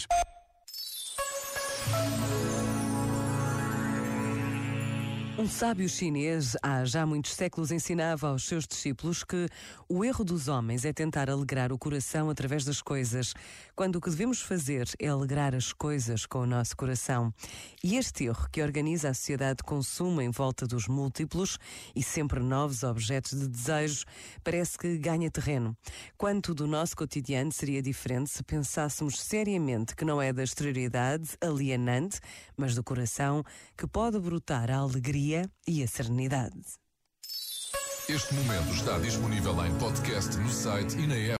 News. Um sábio chinês há já muitos séculos ensinava aos seus discípulos que o erro dos homens é tentar alegrar o coração através das coisas, quando o que devemos fazer é alegrar as coisas com o nosso coração. E este erro que organiza a sociedade de consumo em volta dos múltiplos e sempre novos objetos de desejo parece que ganha terreno. Quanto do nosso cotidiano seria diferente se pensássemos seriamente que não é da exterioridade alienante, mas do coração que pode brotar a alegria e a serenidade. Este momento está disponível em podcast no site e na app.